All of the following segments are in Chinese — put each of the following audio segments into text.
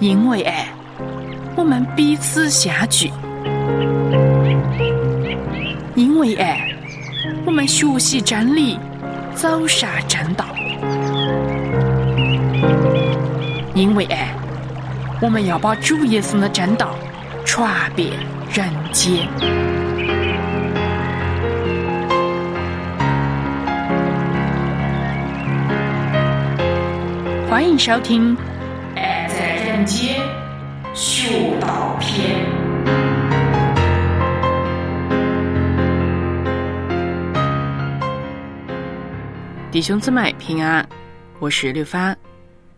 因为爱，我们彼此相聚；因为爱，我们学习真理，走上正道；因为爱，我们要把主耶稣的正道传遍人间。欢迎收听《爱在人间》学道篇。弟兄姊妹平安，我是刘帆，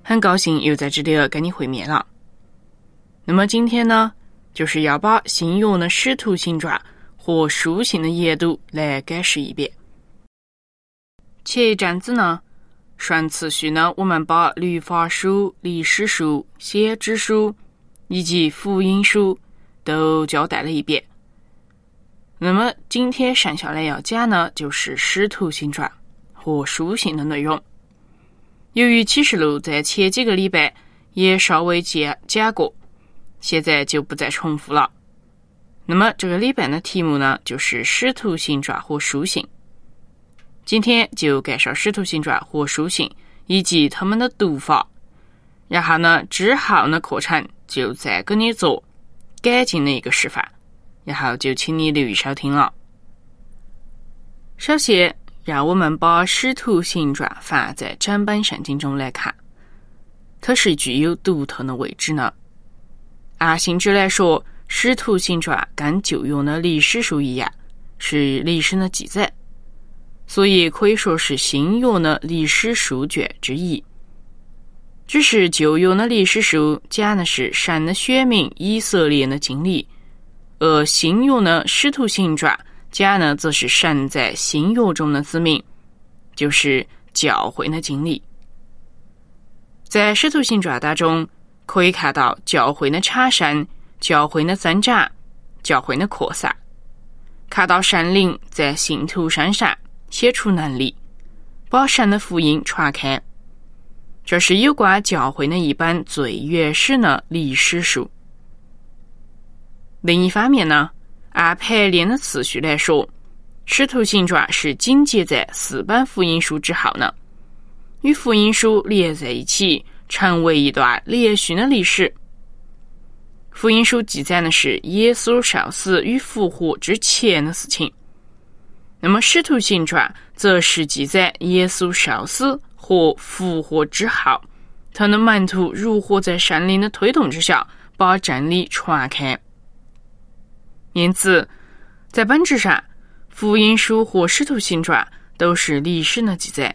很高兴又在这里跟你会面了。那么今天呢，就是要把新约的使徒行传和书信的研读来解释一遍。前一阵子呢。顺次序呢，我们把律法书、历史书、先知书以及福音书都交代了一遍。那么今天剩下来要讲呢，就是使徒行传和书信的内容。由于启示录在前几个礼拜也稍微讲讲过，现在就不再重复了。那么这个礼拜的题目呢，就是使徒行传和书信。今天就介绍《使徒行传》和书信以及他们的读法，然后呢，之后的课程就再给你做改进的一个示范，然后就请你留意收听了。首先，让我们把《使徒行传》放在整本圣经中来看，它是具有独特的位置呢。按性质来说，《使徒行传》跟旧约的历史书一样，是历史的记载。所以可以说是新约的历史书卷之一。只是旧约的历史书讲的是神的选民以色列的经历，而新约的使徒行传讲的则是神在新约中的子民，就是教会的经历。在使徒行传当中，可以看到教会的产生、教会的增长、教会的扩散，看到神灵在信徒身上。写出能力，把神的福音传开。这是有关教会的一本最原始的历史书。另一方面呢，按排练的次序来说，《使徒行传》是紧接在四本福音书之后呢，与福音书连在一起，成为一段连续的历史。福音书记载的是耶稣受死与复活之前的事情。那么，《使徒行传》则是记载耶稣受死和复活之后，他的门徒如何在圣灵的推动之下把真理传开。因此，在本质上，福音书和《使徒行传》都是历史的记载。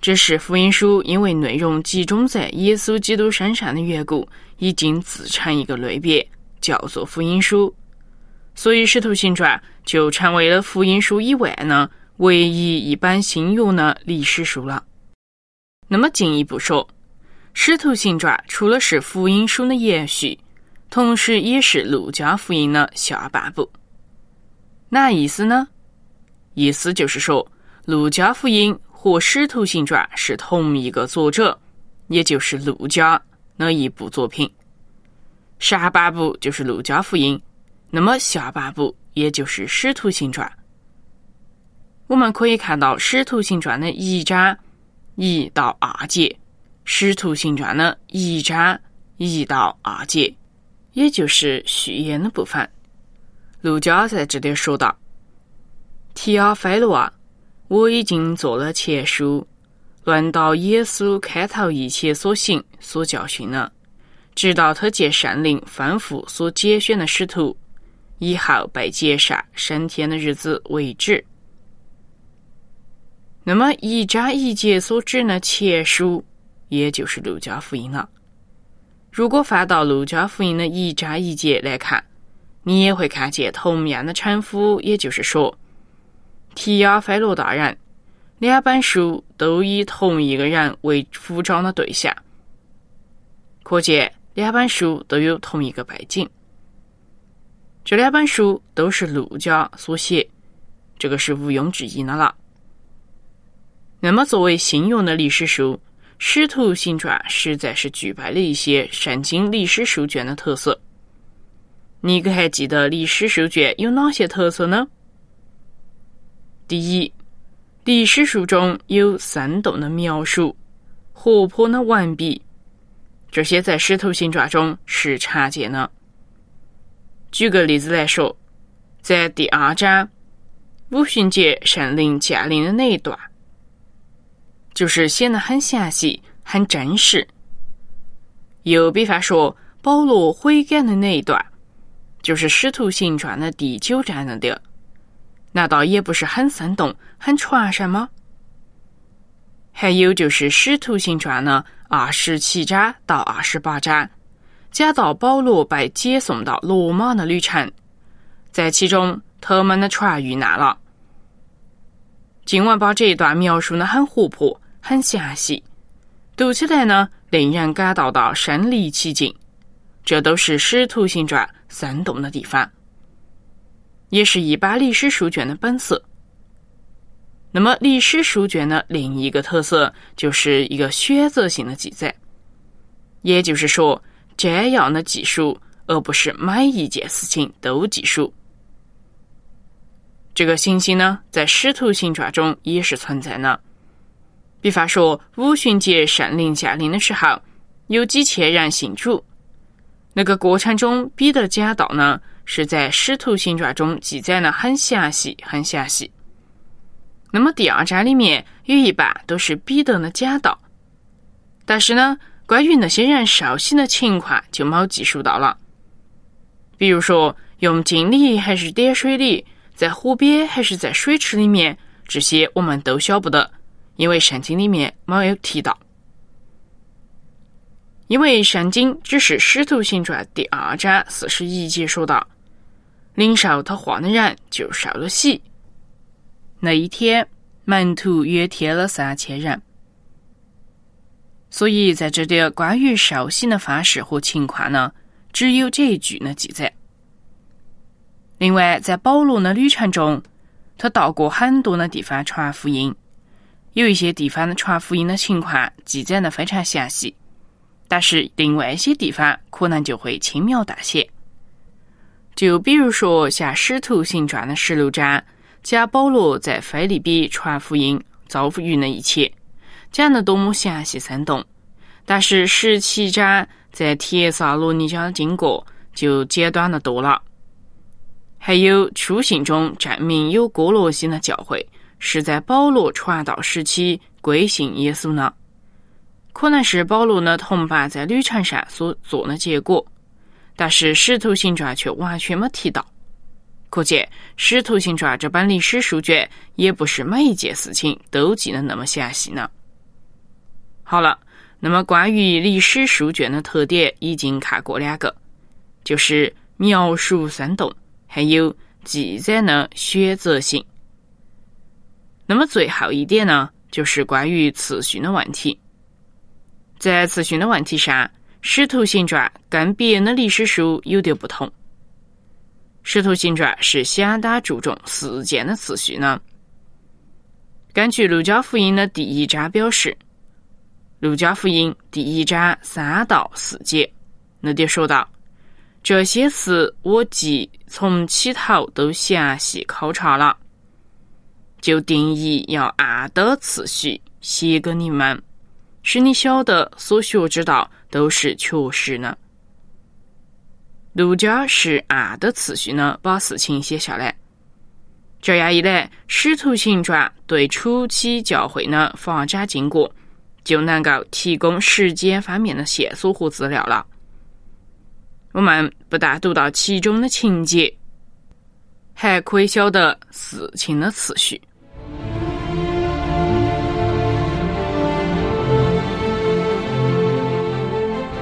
只是福音书因为内容集中在耶稣基督身上的缘故，已经自成一个类别，叫做福音书。所以，《使徒行传》就成为了福音书以外呢唯一一本新约的历史书了。那么进一步说，《使徒行传》除了是福音书的延续，同时也是路加福音的下半部。哪意思呢？意思就是说，路加福音和《使徒行传》是同一个作者，也就是路加那一部作品。上半部就是路加福音。那么下半部也就是《使徒行传》，我们可以看到《使徒行传》的一章一到二节，《使徒行传》的一章一到二节，也就是序言的部分。陆家在这里说道：“提阿菲罗啊，我已经做了前书，论到耶稣开头一切所行所教训的，直到他借圣灵吩咐所拣选的使徒。”以后被接上升天的日子为止。那么一章一节所指的前书，也就是路加福音了。如果翻到路加福音的一章一节来看，你也会看见同样的称呼，也就是说，提亚菲罗大人，两本书都以同一个人为服装的对象，可见两本书都有同一个背景。这两本书都是陆家所写，这个是毋庸置疑的了。那么，作为新用的历史书，《师徒行传实在是具备了一些圣经历史书卷的特色。你可还记得历史书卷有哪些特色呢？第一，历史书中有生动的描述，活泼的文笔，这些在师徒行传中是常见的。举个例子来说，在第二章五旬节圣灵降临的那一段，就是显得很详细、很真实。又比方说，保罗悔改的那一段。就是《使徒行传》的第九章那点，难道也不是很生动、很传神吗？还有就是《使徒行传》的二十七章到二十八章，讲到保罗被解送到罗马的旅程，在其中他们的船遇难了。经文把这一段描述的很活泼、很详细，读起来呢，令人感到到身临其境。这都是《使徒行传》生动的地方，也是一般历史书卷的本色。那么，历史书卷的另一个特色就是一个选择性的记载，也就是说，这样的记述，而不是每一件事情都记述。这个情形呢，在《使徒行传》中也是存在的。比方说，五旬节圣灵降临的时候，有几千人信主。那个过程中，彼得讲道呢，是在《使徒行传》中记载的很详细，很详细。那么第二章里面有一半都是彼得的讲道，但是呢，关于那些人受洗的情况就没记述到了。比如说，用井里还是点水里，在湖边还是在水池里面，这些我们都晓不得，因为圣经里面没有提到。因为圣经只是《使徒行传》第二章四十一节说道：“领受他话的人就受了洗。”那一天，门徒约添了三千人。所以在这里关于受洗的方式和情况呢，只有这一句的记载。另外，在保罗的旅程中，他到过很多的地方传福音，有一些地方的传福音的情况记载的非常详细。但是另外一些地方可能就会轻描淡写，就比如说像《使徒行传》的十六章，讲保罗在菲利比传福音遭遇的一切，讲得多么详细生动。但是十七章在铁萨罗尼迦的经过就简短的多了。还有书信中证明有哥罗西的教会是在保罗传道时期归信耶稣呢。可能是保罗的同伴在旅程上所做的结果，但是《使徒行传》却完全没提到。可见，《使徒行传》这本历史书卷也不是每一件事情都记得那么详细呢。好了，那么关于历史书卷的特点已经看过两个，就是描述生动，还有记载的选择性。那么最后一点呢，就是关于次序的问题。在次序的问题上，《使徒行传》跟别的历史书有点不同，《使徒行传》是相当注重事件的次序呢。根据《路加福音》的第一章表示，《路加福音》第一章三到四节那点说道：“这些事我既从起头都详细考察了，就定义要按的次序写给你们。”使你晓得所学之道都是确实的。儒家是按的次序呢，把事情写下来。这样一来，《使徒行传》对初期教会的发展经过就能够提供时间方面的线索和资料了。我们不但读到其中的情节，还可以晓得事情的次序。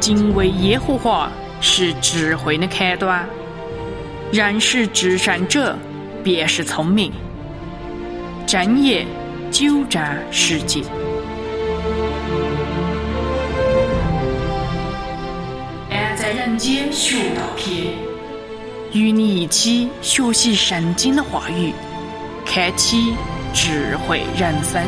敬畏耶和华是智慧的开端，认识至善者便是聪明。正言久战世界，人间学道篇，与你一起学习圣经的话语，开启智慧人生。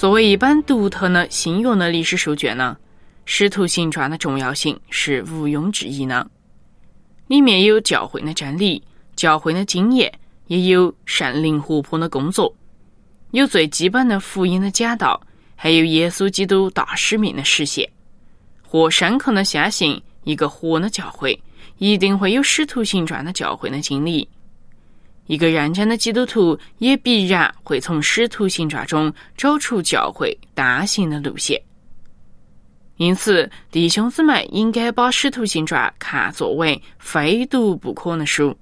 作为一本独特的新约的历史书卷呢，《使徒行传》的重要性是毋庸置疑的。里面有教会的真理、教会的经验，也有圣灵活泼的工作，有最基本的福音的讲道，还有耶稣基督大使命的实现。或深刻的相信，一个活的教会一定会有《使徒行传》的教会的经历。一个认真的基督徒也必然会从《使徒行传》中找出教会大行的路线。因此，弟兄姊妹应该把《使徒行传》看作为非读不可的书。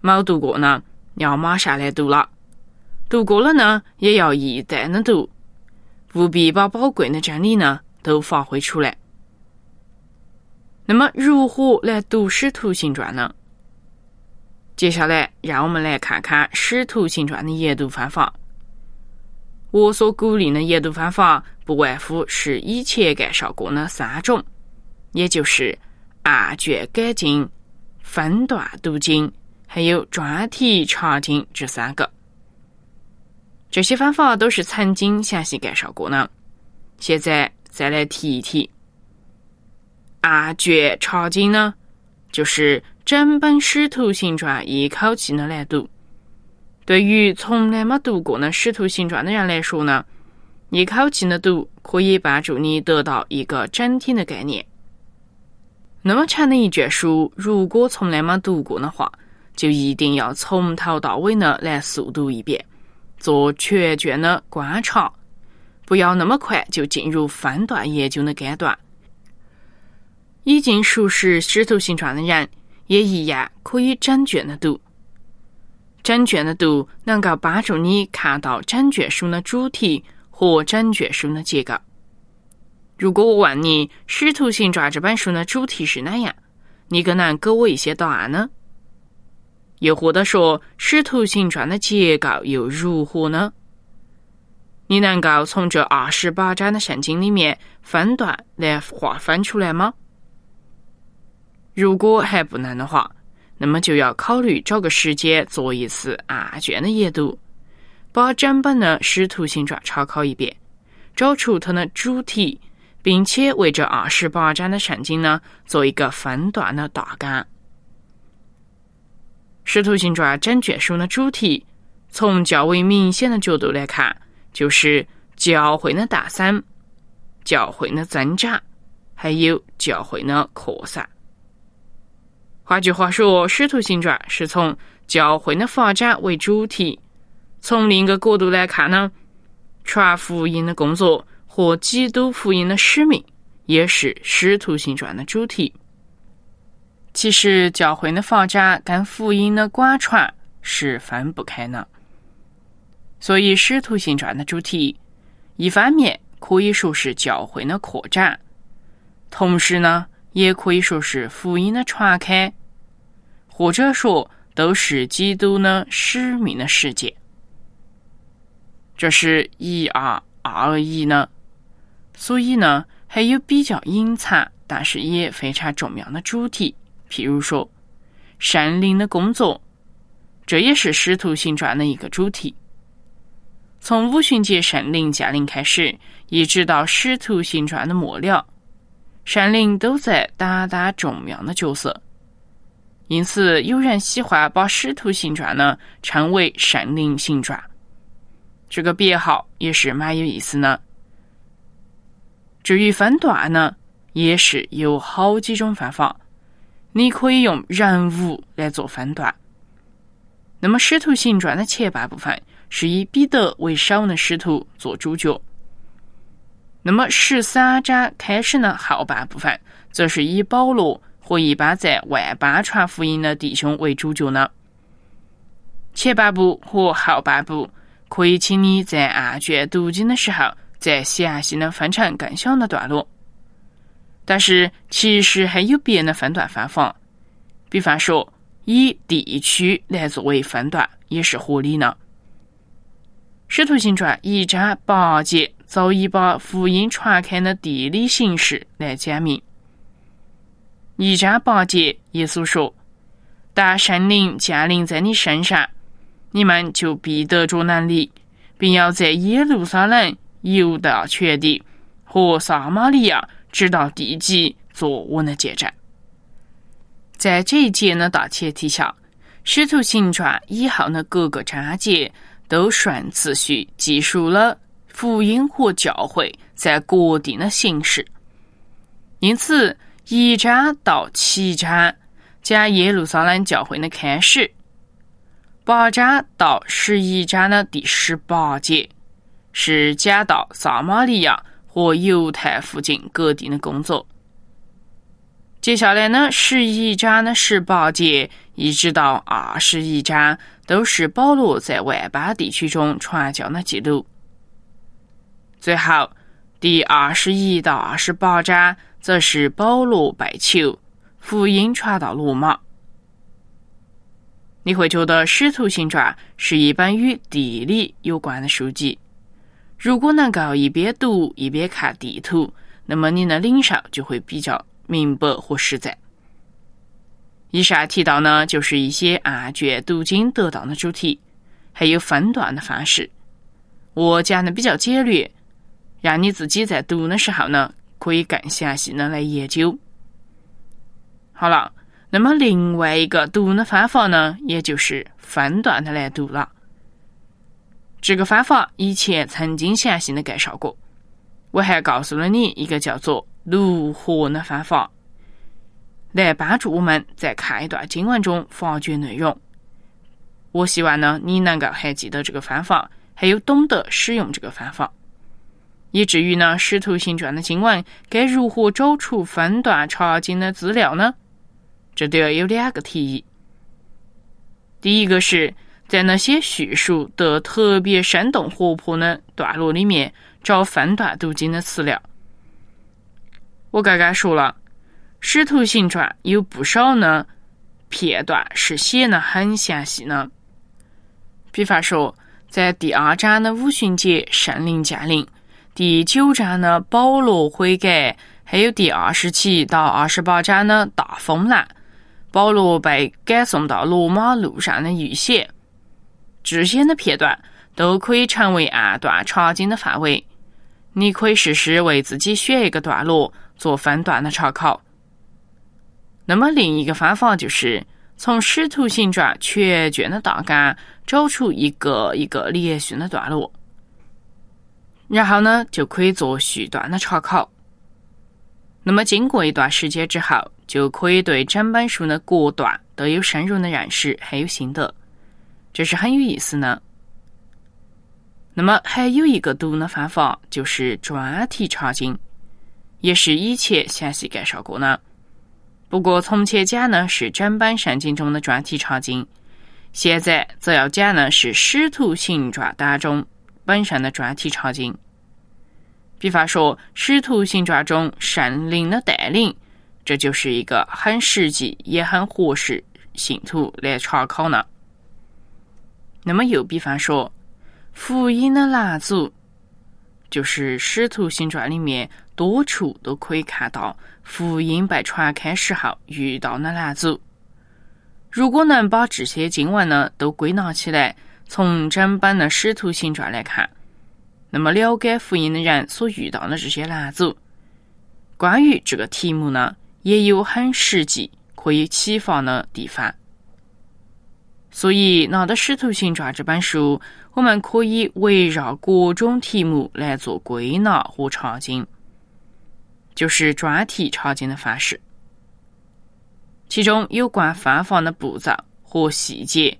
没读过呢，要马上来读了；读过了呢，也要一代的读，务必把宝贵的真理呢都发挥出来。那么，如何来读《使徒行传》呢？接下来，让我们来看看《使徒行传》的研读方法。我所鼓励的研读方法，不外乎是以前介绍过的三种，也就是按卷改进、分段读经，还有专题查经这三个。这些方法都是曾经详细介绍过的，现在再来提一提。按卷查经呢，就是。整本《使徒行传》一口气的来读，对于从来没读过的《使徒行传》的人来说呢，一口气的读可以帮助你得到一个整体的概念。那么长的一卷书，如果从来没读过的话，就一定要从头到尾的来速读一遍，做全卷的观察，不要那么快就进入分段研究的阶段。已经熟识《使徒行传》的人。也一样可以整卷的读，整卷的读能够帮助你看到整卷书的主题和整卷书的结构。如果我问你《使徒行传》这本书的主题是哪样，你可能给我一些答案呢？又或者说，《使徒行传》的结构又如何呢？你能够从这二十八章的圣经里面分段来划分出来吗？如果还不能的话，那么就要考虑找个时间做一次案卷的研读，把整本的《使徒行传》查考一遍，找出它的主题，并且为这二十八章的圣经呢做一个分段的大纲。《使徒行传》整卷书的主题，从较为明显的角度来看，就是教会的诞生、教会的增长，还有教会的扩散。换句话说，《使徒行传》是从教会的发展为主题。从另一个角度来看呢，传福音的工作和基督福音的使命也是《使徒行传》的主题。其实，教会的发展跟福音的广传是分不开的。所以，《使徒行传》的主题一方面可以说是教会的扩展，同时呢。也可以说是福音的传开，或者说都是基督的使命的世界。这是一二二一呢，所以呢，还有比较隐藏，但是也非常重要的主题，譬如说圣灵的工作，这也是使徒行传的一个主题。从五旬节圣灵降临开始，一直到使徒行传的末了。圣灵都在担当重要的角色，因此有人喜欢把《使徒行传》呢称为“圣灵行传”，这个别号也是蛮有意思的。至于分段呢，也是有好几种方法，你可以用人物来做分段。那么，《使徒行传》的前半部分是以彼得为首的使徒做主角。那么十三章开始呢，后半部分则是以保罗和一般在外班传福音的弟兄为主角呢。前半部和后半部可以请你在案卷读经的时候再详细的分成更小的段落。但是其实还有别的分段方法，比方说以地区来作为分段也是合理的。使徒行传一章八节。早已把福音传开的地理形势来讲明。一章八节，耶稣说：“当圣灵降临在你身上，你们就必得着能力，并要在耶路撒冷、犹大全地和撒玛利亚，直到地极，做我的见证。在这一节的大前提下，《使徒行传》以后的各个章节都顺次序记述了福音和教会在各地的形式。因此，一章到七章讲耶路撒冷教会的开始，八章到十一章的第十八节是讲到撒玛利亚和犹太附近各地的工作。接下来呢，十一章的十八节一直到二十一章都是保罗在外邦地区中传教的记录。最后，第二十一到二十八章。则是保罗拜求福音传到罗马。你会觉得《使徒行传》是一本与地理有关的书籍。如果能够一边读一边看地图，那么你的领受就会比较明白和实在。以上提到呢，就是一些按卷读经得到的主题，还有分段的方式。我讲的比较简略，让你自己在读的时候呢。可以更详细的来研究。好了，那么另外一个读的方法呢，也就是分段的来读了。这个方法以前曾经详细的介绍过，我还告诉了你一个叫做“卢合”的方法，来帮助我们在看一段经文中发掘内容。我希望呢，你能够还记得这个方法，还有懂得使用这个方法。以至于呢，《使徒行传》的经文该如何找出分段查经的资料呢？这都要有两个提议。第一个是在那些叙述得特别生动活泼的段落里面找分段读经的资料。我刚刚说了，《使徒行传》有不少呢片段是写的很详细的，比方说在第二章的五旬节圣灵降临。第九章呢，保罗悔改，还有第二十七到二十八章的大风浪，保罗被赶送到罗马路上的遇险，这些的片段都可以成为按段查经的范围。你可以试试为自己选一个段落做分段的查考。那么另一个方法就是从《使徒行传》全卷的大纲找出一个一个连续的段落。然后呢，就可以做序段的查考。那么经过一段时间之后，就可以对整本书的各段都有深入的认识，还有心得，这是很有意思的。那么还有一个读的方法，就是专题查经，也是以前详细介绍过的。不过从前讲呢是整本圣经中的专题查经，现在则要讲的是使徒行传当中本身的专题查经。比方说，《使徒行传》中圣灵的带领，这就是一个很实际也很合适信徒来查考呢。那么又比方说，福音的拦阻，就是《使徒行传》里面多处都可以看到福音被传开时候遇到的拦阻。如果能把这些经文呢都归纳起来，从整本的《使徒行传》来看。那么，了解福音的人所遇到的这些难阻，关于这个题目呢，也有很实际可以启发的地方。所以，拿到《使徒行传》这本书，我们可以围绕各种题目来做归纳和查经，就是专题查经的方式。其中有关方法的步骤和细节，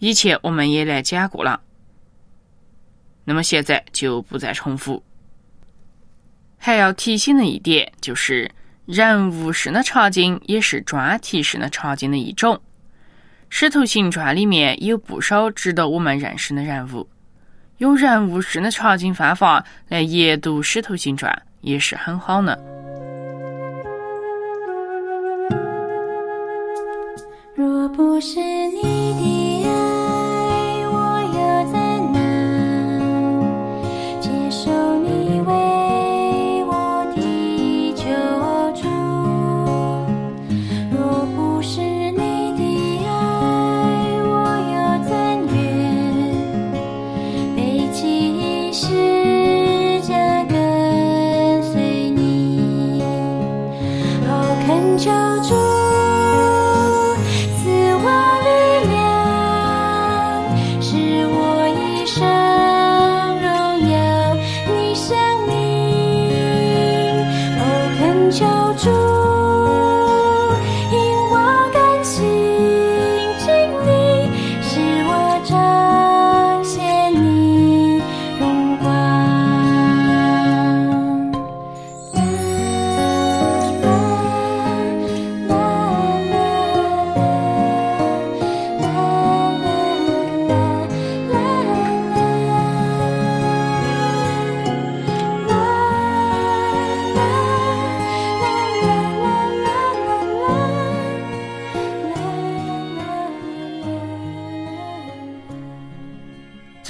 以前我们也来讲过了。那么现在就不再重复。还要提醒的一点就是，人物式的查经也是专题式的查经的一种。《使徒行传》里面有不少值得我们认识的人物，用人物式的查经方法来研读《使徒行传》也是很好的。若不是你的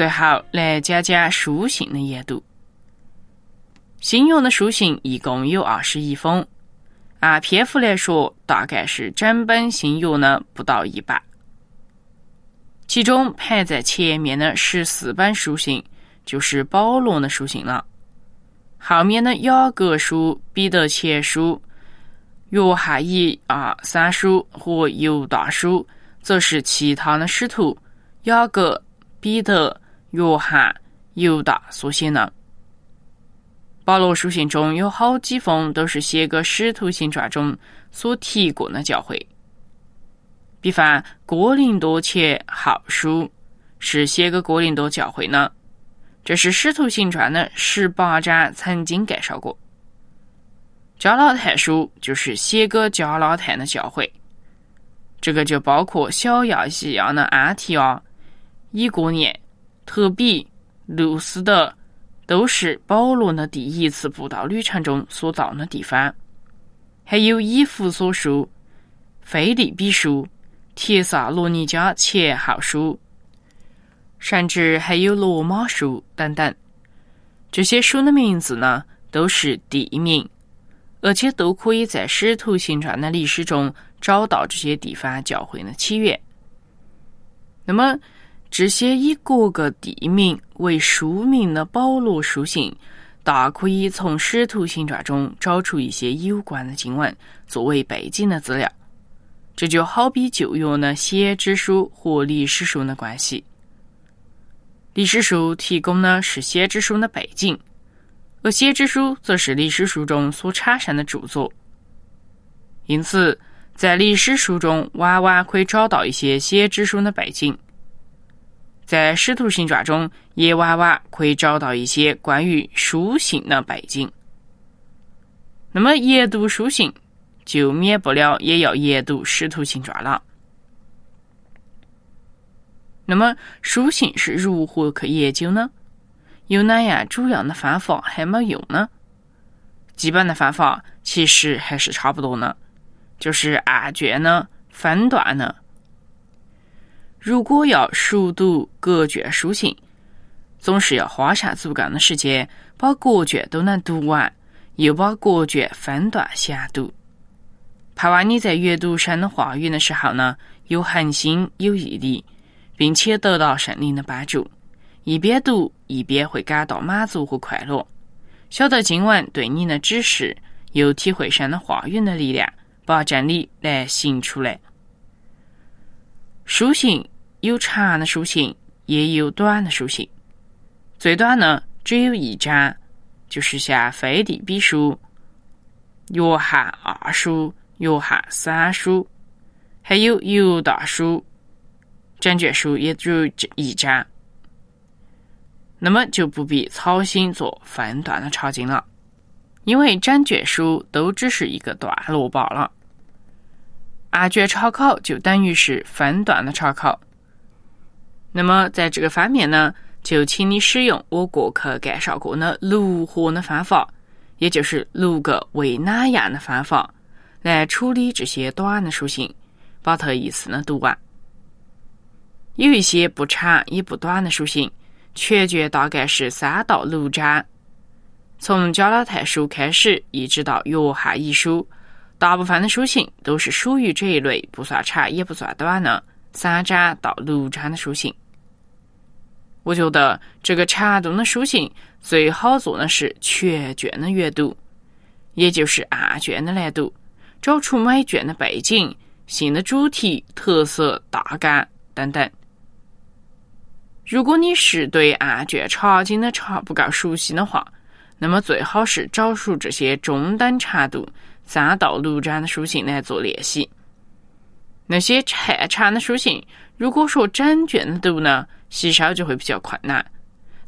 最后来讲讲书信的研读。信用的书信一共有二十一封，按篇幅来说，大概是整本信用的不到一半。其中排在前面的十四本书信，就是保罗的书信了。后面的雅各书、彼得前书、约翰一二三书和犹大书，则是其他的使徒雅各、彼得。约翰、犹大所写的保罗书信中有好几封都是写给《使徒行传》中所提过的教会，比方《哥林多前后书》是写给哥林多教会的，这是《使徒行传》的十八章曾经介绍过。《加拉太书》就是写给加拉太的教会，这个就包括小亚细亚的安提阿、以过年。特比、路斯德都是保罗的第一次布道旅程中所到的地方，还有以弗所书、腓利比书、帖萨罗尼迦前后书，甚至还有罗马书等等。这些书的名字呢，都是地名，而且都可以在使徒行传的历史中找到这些地方教会的起源。那么。这些以各个地名为书名的保罗书信，大可以从《使徒行传》中找出一些有关的经文作为背景的资料。这就好比旧约的先知书和历史书的关系。历史书提供的是先知书的背景，而先知书则是历史书中所产生的著作。因此，在历史书中往往可以找到一些先知书的背景。在《使徒行传》中，也往往可以找到一些关于书信的背景。那么，研读书信，就免不了也要研读《使徒行传》了。那么，书信是如何去研究呢？有哪样主要的方法还没用呢？基本的方法其实还是差不多呢，就是按卷呢、分段呢。如果要熟读各卷书信，总是要花上足够的时间，把各卷都能读完，又把各卷分段详读。盼望你在阅读神的话语的时候呢，有恒心、有毅力，并且得到圣灵的帮助，一边读一边会感到满足和快乐，晓得经文对你的指示，又体会神的话语的力量，把真理来行出来。书信有长的书信，也有短的书信。最短呢，只有一章，就是像《腓利比书》《约翰二书》《约翰三书》，还有《犹大书》，整卷书也只有这一章。那么就不必操心做分段的查经了，因为整卷书都只是一个段落罢了。按卷查考就等于是分段的查考。那么在这个方面呢，就请你使用我过去介绍过的六合的方法，也就是六个为哪样的方法来处理这些短的书信，把它一次的读完。有一些不长也不短的书信，全卷大概是三到六章，从加拉太书开始，一直到约翰一书。大部分的书信都是属于这一类不算长也不算短的三章到六章的书信。我觉得这个长度的书信最好做的是全卷的阅读，也就是按卷的来读，找出每卷的背景、新的主题、特色、大纲等等。如果你是对案卷插经的长不够熟悉的话，那么最好是找出这些中等长度、三到六章的书信来做练习。那些太长的书信，如果说整卷的读呢，吸收就会比较困难。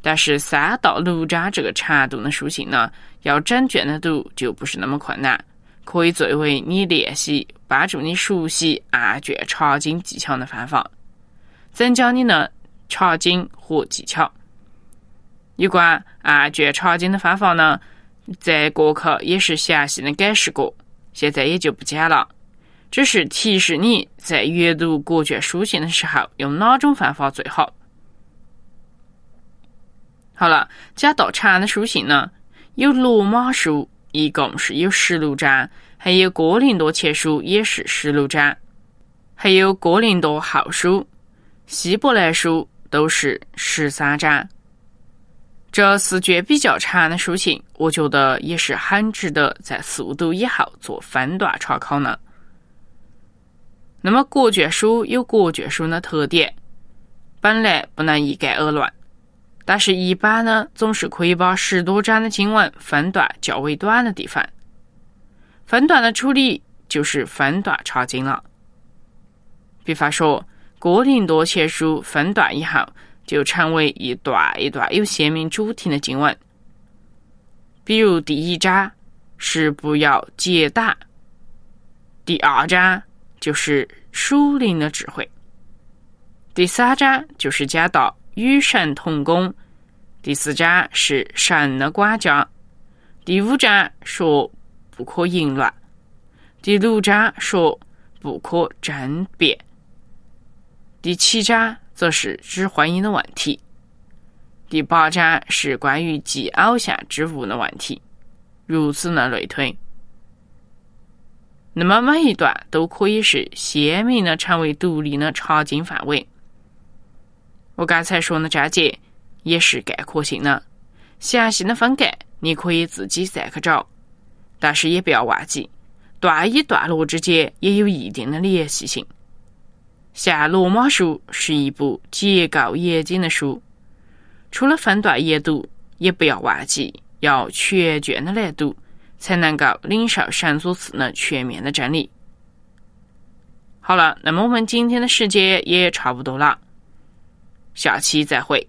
但是三到六章这个长度的书信呢，要整卷的读就不是那么困难，可以作为你练习、帮助你熟悉案卷查经技巧的方法，增加你的。查经和技巧，有关案卷查经的方法呢，在过去也是详细的解释过，现在也就不讲了，只是提示你在阅读国卷书信的时候用哪种方法最好。好了，讲到长的书信呢，有罗马书，一共是有十六章，还有哥林多前书也是十六章，还有哥林多后书、希伯来书。都是十三章，这四卷比较长的书信，我觉得也是很值得在速读以后做分段查考呢。那么国卷书有国卷书的特点，本来不能一概而论，但是一般呢，总是可以把十多章的经文分段较为短的地方。分段的处理就是分段查经了，比方说。哥林多前书分段以后，就成为一段一段有鲜明主题的经文。比如第一章是不要结党，第二章就是属灵的智慧，第三章就是讲到与神同工，第四章是神的管家，第五章说不可淫乱，第六章说不可争辩。第七章则是指婚姻的问题，第八章是关于祭偶像之物的问题，如此呢类推。那么每一段都可以是鲜明的成为独立的查经范围。我刚才说的章节也是概括性的，详细的分盖你可以自己再去找，但是也不要忘记，段与段落之间也有一定的联系性。像《罗马书》是一部结构严谨的书，除了分段研读，也不要忘记要全卷的来读，才能够领受神所赐的全面的真理。好了，那么我们今天的时间也差不多了，下期再会，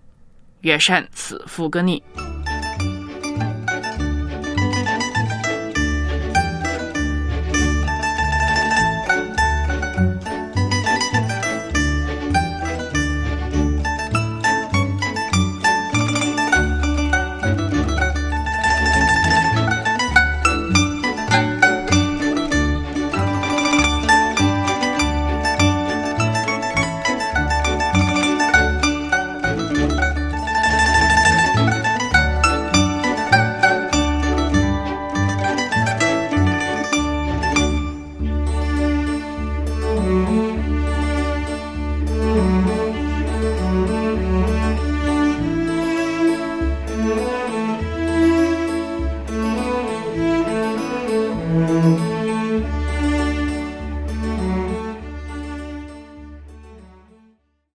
愿神赐福给你。